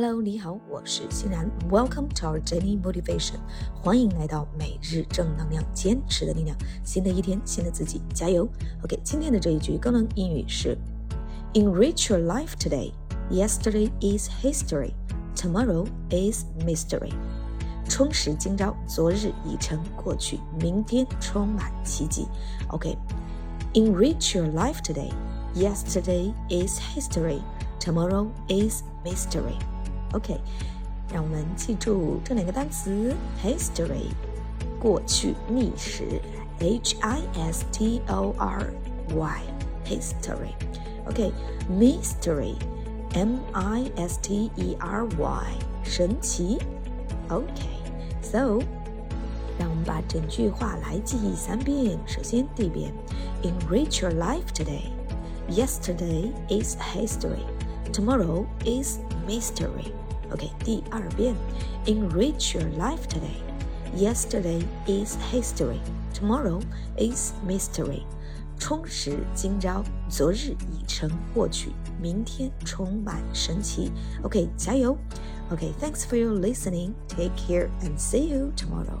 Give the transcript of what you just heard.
Hello，你好，我是欣然。Welcome to our daily motivation，欢迎来到每日正能量，坚持的力量。新的一天，新的自己，加油。OK，今天的这一句高能英语是：Enrich your life today. Yesterday is history. Tomorrow is mystery. 充实今朝，昨日已成过去，明天充满奇迹。OK，Enrich your life today. Yesterday is history. Tomorrow is mystery. OK，让我们记住这两个单词：history，过去历史；H I S T O R Y，history。OK，mystery，M I S T E R Y，神奇。OK，so，让我们把整句话来记忆三遍。首先第一遍：Enrich your life today. Yesterday is history. Tomorrow is mystery. OK，第二遍，Enrich your life today. Yesterday is history. Tomorrow is mystery. 充实今朝，昨日已成过去，明天充满神奇。OK，加油！OK，thanks for your listening. Take care and see you tomorrow.